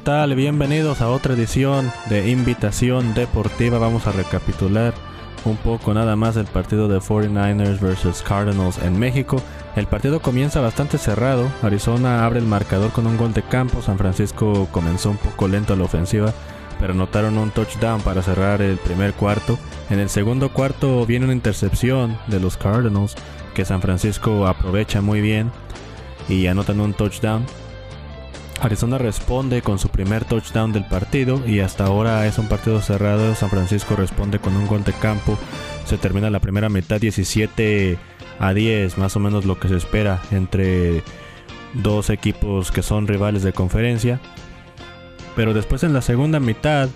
¿Qué tal? Bienvenidos a otra edición de Invitación Deportiva. Vamos a recapitular un poco nada más el partido de 49ers versus Cardinals en México. El partido comienza bastante cerrado. Arizona abre el marcador con un gol de campo. San Francisco comenzó un poco lento a la ofensiva, pero anotaron un touchdown para cerrar el primer cuarto. En el segundo cuarto viene una intercepción de los Cardinals que San Francisco aprovecha muy bien y anotan un touchdown. Arizona responde con su primer touchdown del partido y hasta ahora es un partido cerrado. San Francisco responde con un gol de campo. Se termina la primera mitad 17 a 10, más o menos lo que se espera entre dos equipos que son rivales de conferencia. Pero después en la segunda mitad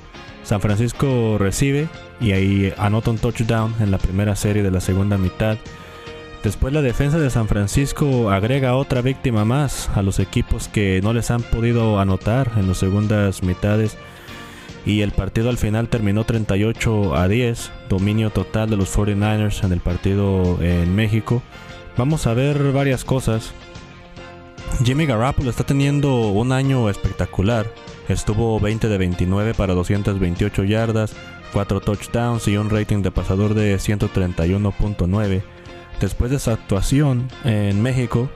San Francisco recibe y ahí anota un touchdown en la primera serie de la segunda mitad. Después la defensa de San Francisco agrega otra víctima más a los equipos que no les han podido anotar en las segundas mitades. Y el partido al final terminó 38 a 10, dominio total de los 49ers en el partido en México. Vamos a ver varias cosas. Jimmy Garoppolo está teniendo un año espectacular. Estuvo 20 de 29 para 228 yardas, 4 touchdowns y un rating de pasador de 131.9. Después de su actuación en México,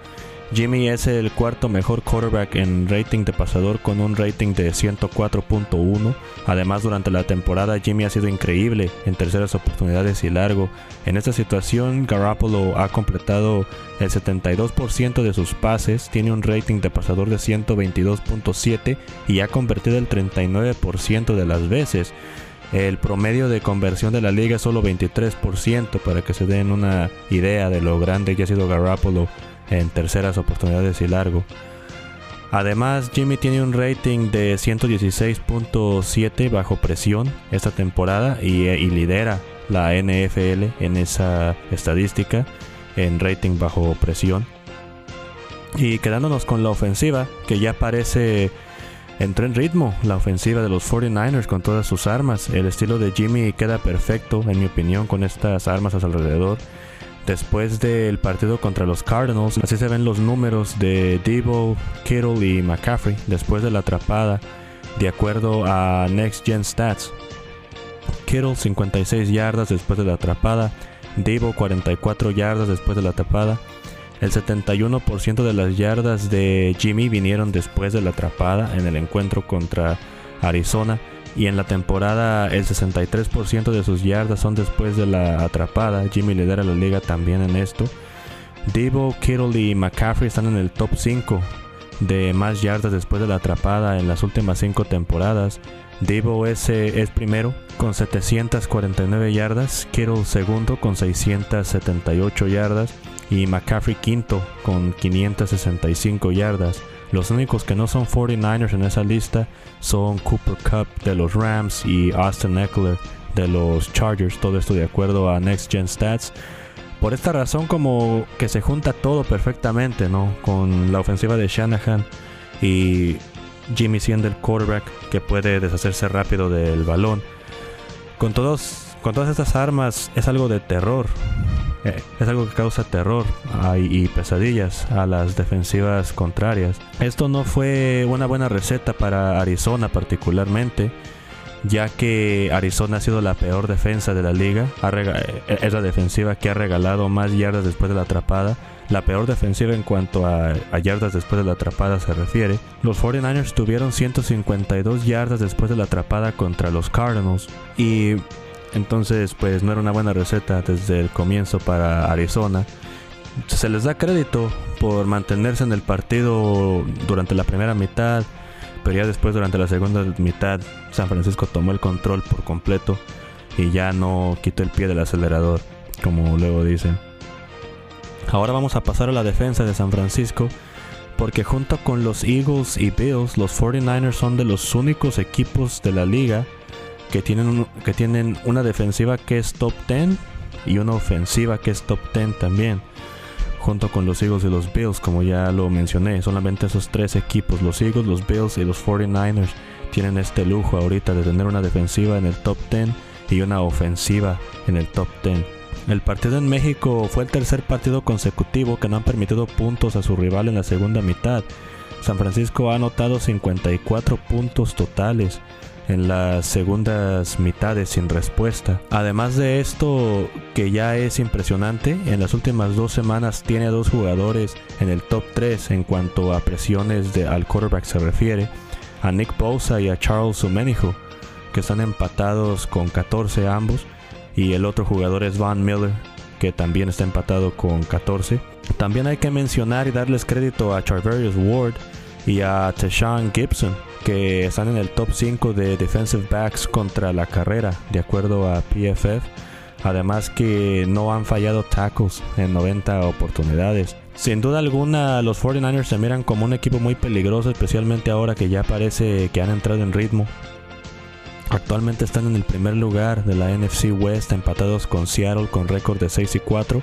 Jimmy es el cuarto mejor quarterback en rating de pasador con un rating de 104.1. Además, durante la temporada Jimmy ha sido increíble en terceras oportunidades y largo. En esta situación, Garoppolo ha completado el 72% de sus pases, tiene un rating de pasador de 122.7 y ha convertido el 39% de las veces. El promedio de conversión de la liga es solo 23% para que se den una idea de lo grande que ha sido Garoppolo en terceras oportunidades y largo. Además, Jimmy tiene un rating de 116.7 bajo presión esta temporada y, y, lidera la NFL en esa estadística en rating bajo presión. Y quedándonos con la ofensiva, que ya parece entró en ritmo la ofensiva de los 49ers con todas sus armas. El estilo de Jimmy queda perfecto, en mi opinión, con estas armas a su alrededor. Después del partido contra los Cardinals, así se ven los números de Debo, Kittle y McCaffrey después de la atrapada, de acuerdo a Next Gen Stats. Kittle 56 yardas después de la atrapada, Debo 44 yardas después de la atrapada, el 71% de las yardas de Jimmy vinieron después de la atrapada en el encuentro contra Arizona y en la temporada el 63% de sus yardas son después de la atrapada. Jimmy lidera la liga también en esto. Debo, Kittle y McCaffrey están en el top 5 de más yardas después de la atrapada en las últimas 5 temporadas. Debo es, es primero con 749 yardas, Kittle segundo con 678 yardas y McCaffrey quinto con 565 yardas. Los únicos que no son 49ers en esa lista son Cooper Cup de los Rams y Austin Eckler de los Chargers. Todo esto de acuerdo a Next Gen Stats. Por esta razón como que se junta todo perfectamente, ¿no? Con la ofensiva de Shanahan y Jimmy siendo quarterback que puede deshacerse rápido del balón. Con todos con todas estas armas es algo de terror. Es algo que causa terror y pesadillas a las defensivas contrarias. Esto no fue una buena receta para Arizona particularmente, ya que Arizona ha sido la peor defensa de la liga. Eh, es la defensiva que ha regalado más yardas después de la atrapada. La peor defensiva en cuanto a, a, yardas después de la atrapada se refiere. Los 49ers tuvieron 152 yardas después de la atrapada contra los Cardinals. Y entonces, pues no era una buena receta desde el comienzo para Arizona. Se les da crédito por mantenerse en el partido durante la primera mitad, pero ya después durante la segunda mitad San Francisco tomó el control por completo y ya no quitó el pie del acelerador, como luego dicen. Ahora vamos a pasar a la defensa de San Francisco, porque junto con los Eagles y Bills, los 49ers son de los únicos equipos de la liga que tienen, que tienen una defensiva que es top 10 y una ofensiva que es top 10 también. Junto con los Eagles y los Bills, como ya lo mencioné, solamente esos tres equipos, los Eagles, los Bills y los 49ers, tienen este lujo ahorita de tener una defensiva en el top 10 y una ofensiva en el top 10. El partido en México fue el tercer partido consecutivo que no han permitido puntos a su rival en la segunda mitad. San Francisco ha anotado 54 puntos totales en las segundas mitades sin respuesta. Además de esto, que ya es impresionante, en las últimas dos semanas tiene dos jugadores en el top 3 en cuanto a presiones de, al quarterback se refiere, a Nick Bosa y a Charles Omenijo, que están empatados con 14 ambos, y el otro jugador es Van Miller, que también está empatado con 14. También hay que mencionar y darles crédito a Charverius Ward y a Tashawn Gibson, que están en el top 5 de defensive backs contra la carrera, de acuerdo a PFF. Además que no han fallado tackles en 90 oportunidades. Sin duda alguna, los 49ers se miran como un equipo muy peligroso, especialmente ahora que ya parece que han entrado en ritmo. Actualmente están en el primer lugar de la NFC West, empatados con Seattle con récord de 6 y 4.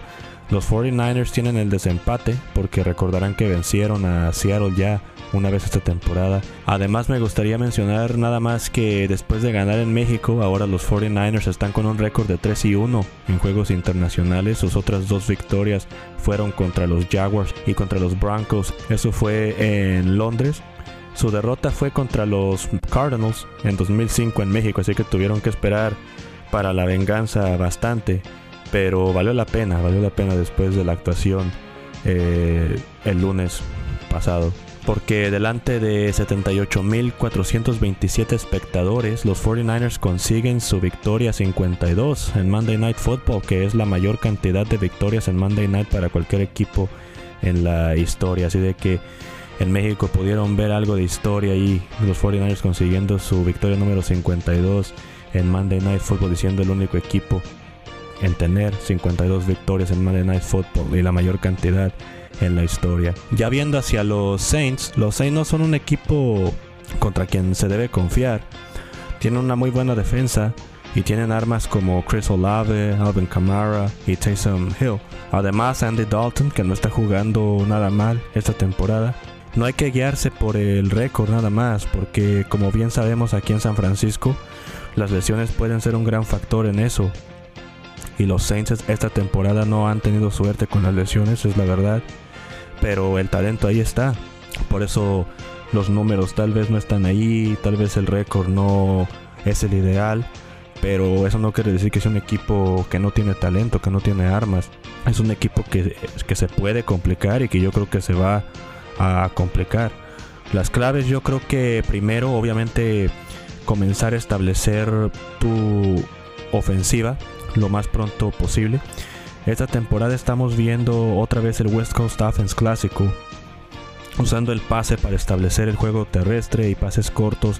Los 49ers tienen el desempate porque recordarán que vencieron a Seattle ya una vez esta temporada. Además me gustaría mencionar nada más que después de ganar en México, ahora los 49ers están con un récord de 3 y 1 en juegos internacionales. Sus otras dos victorias fueron contra los Jaguars y contra los Broncos. Eso fue en Londres. Su derrota fue contra los Cardinals en 2005 en México, así que tuvieron que esperar para la venganza bastante. Pero valió la pena, valió la pena después de la actuación eh, el lunes pasado porque delante de 78.427 espectadores, los 49ers consiguen su victoria 52 en Monday Night Football, que es la mayor cantidad de victorias en Monday Night para cualquier equipo en la historia. Así de que en México pudieron ver algo de historia y los 49ers consiguiendo su victoria número 52 en Monday Night Football, diciendo el único equipo en tener 52 victorias en Monday Night Football y la mayor cantidad en la historia. Ya viendo hacia los Saints, los Saints no son un equipo contra quien se debe confiar. Tienen una muy buena defensa y tienen armas como Chris Olave, Alvin Kamara y Taysom Hill. Además, Andy Dalton, que no está jugando nada mal esta temporada. No hay que guiarse por el récord nada más, porque como bien sabemos aquí en San Francisco, las lesiones pueden ser un gran factor en eso. Y los Saints esta temporada no han tenido suerte con las lesiones, es la verdad pero el talento ahí está. Por eso los números tal vez no están ahí, tal vez el récord no es el ideal, pero eso no quiere decir que es un equipo que no tiene talento, que no tiene armas. Es un equipo que, que se puede complicar y que yo creo que se va a complicar. Las claves yo creo que primero obviamente comenzar a establecer tu ofensiva lo más pronto posible. Esta temporada estamos viendo otra vez el West Coast Offense clásico, usando el pase para establecer el juego terrestre y pases cortos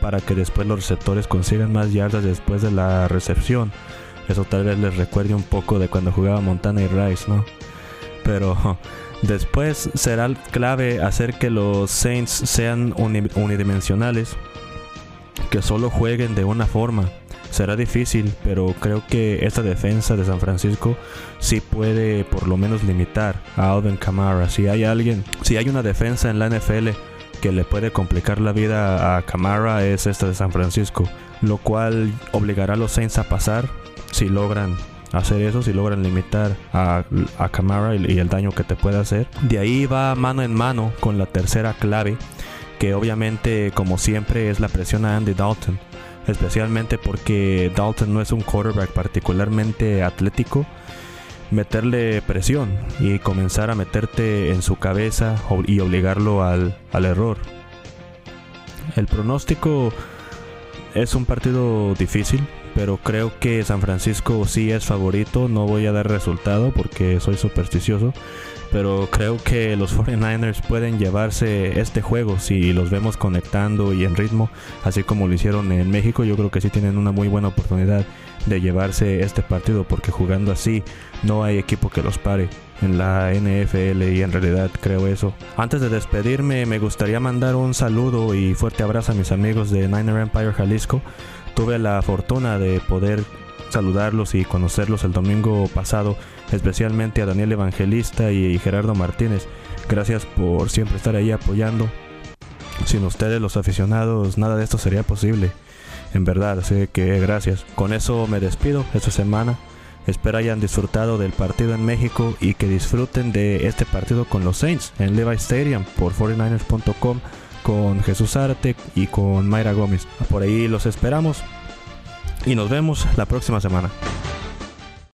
para que después los receptores consigan más yardas después de la recepción. Eso tal vez les recuerde un poco de cuando jugaba Montana y Rice, ¿no? Pero después será clave hacer que los Saints sean unidimensionales, que solo jueguen de una forma será difícil, pero creo que esta defensa de San Francisco sí puede por lo menos limitar a Alvin Kamara. Si hay alguien, si hay una defensa en la NFL que le puede complicar la vida a Kamara es esta de San Francisco, lo cual obligará a los Saints a pasar si logran hacer eso, si logran limitar a, a Kamara y, y el daño que te puede hacer. De ahí va mano en mano con la tercera clave, que obviamente como siempre es la presión a Andy Dalton especialmente porque Dalton no es un quarterback particularmente atlético, meterle presión y comenzar a meterte en su cabeza y obligarlo al, al error. El pronóstico es un partido difícil, pero creo que San Francisco sí es favorito. No voy a dar resultado porque soy supersticioso, pero creo que los 49ers pueden llevarse este juego si los vemos conectando y en ritmo, así como lo hicieron en México. Yo creo que sí tienen una muy buena oportunidad de llevarse este partido porque jugando así no hay equipo que los pare en la NFL y en realidad creo eso. Antes de despedirme me gustaría mandar un saludo y fuerte abrazo a mis amigos de Niner Empire Jalisco. Tuve la fortuna de poder saludarlos y conocerlos el domingo pasado, especialmente a Daniel Evangelista y Gerardo Martínez. Gracias por siempre estar ahí apoyando. Sin ustedes los aficionados nada de esto sería posible. En verdad, así que gracias. Con eso me despido esta semana. Espero hayan disfrutado del partido en México y que disfruten de este partido con los Saints en Levi Stadium por 49ers.com con Jesús Arte y con Mayra Gómez. Por ahí los esperamos y nos vemos la próxima semana.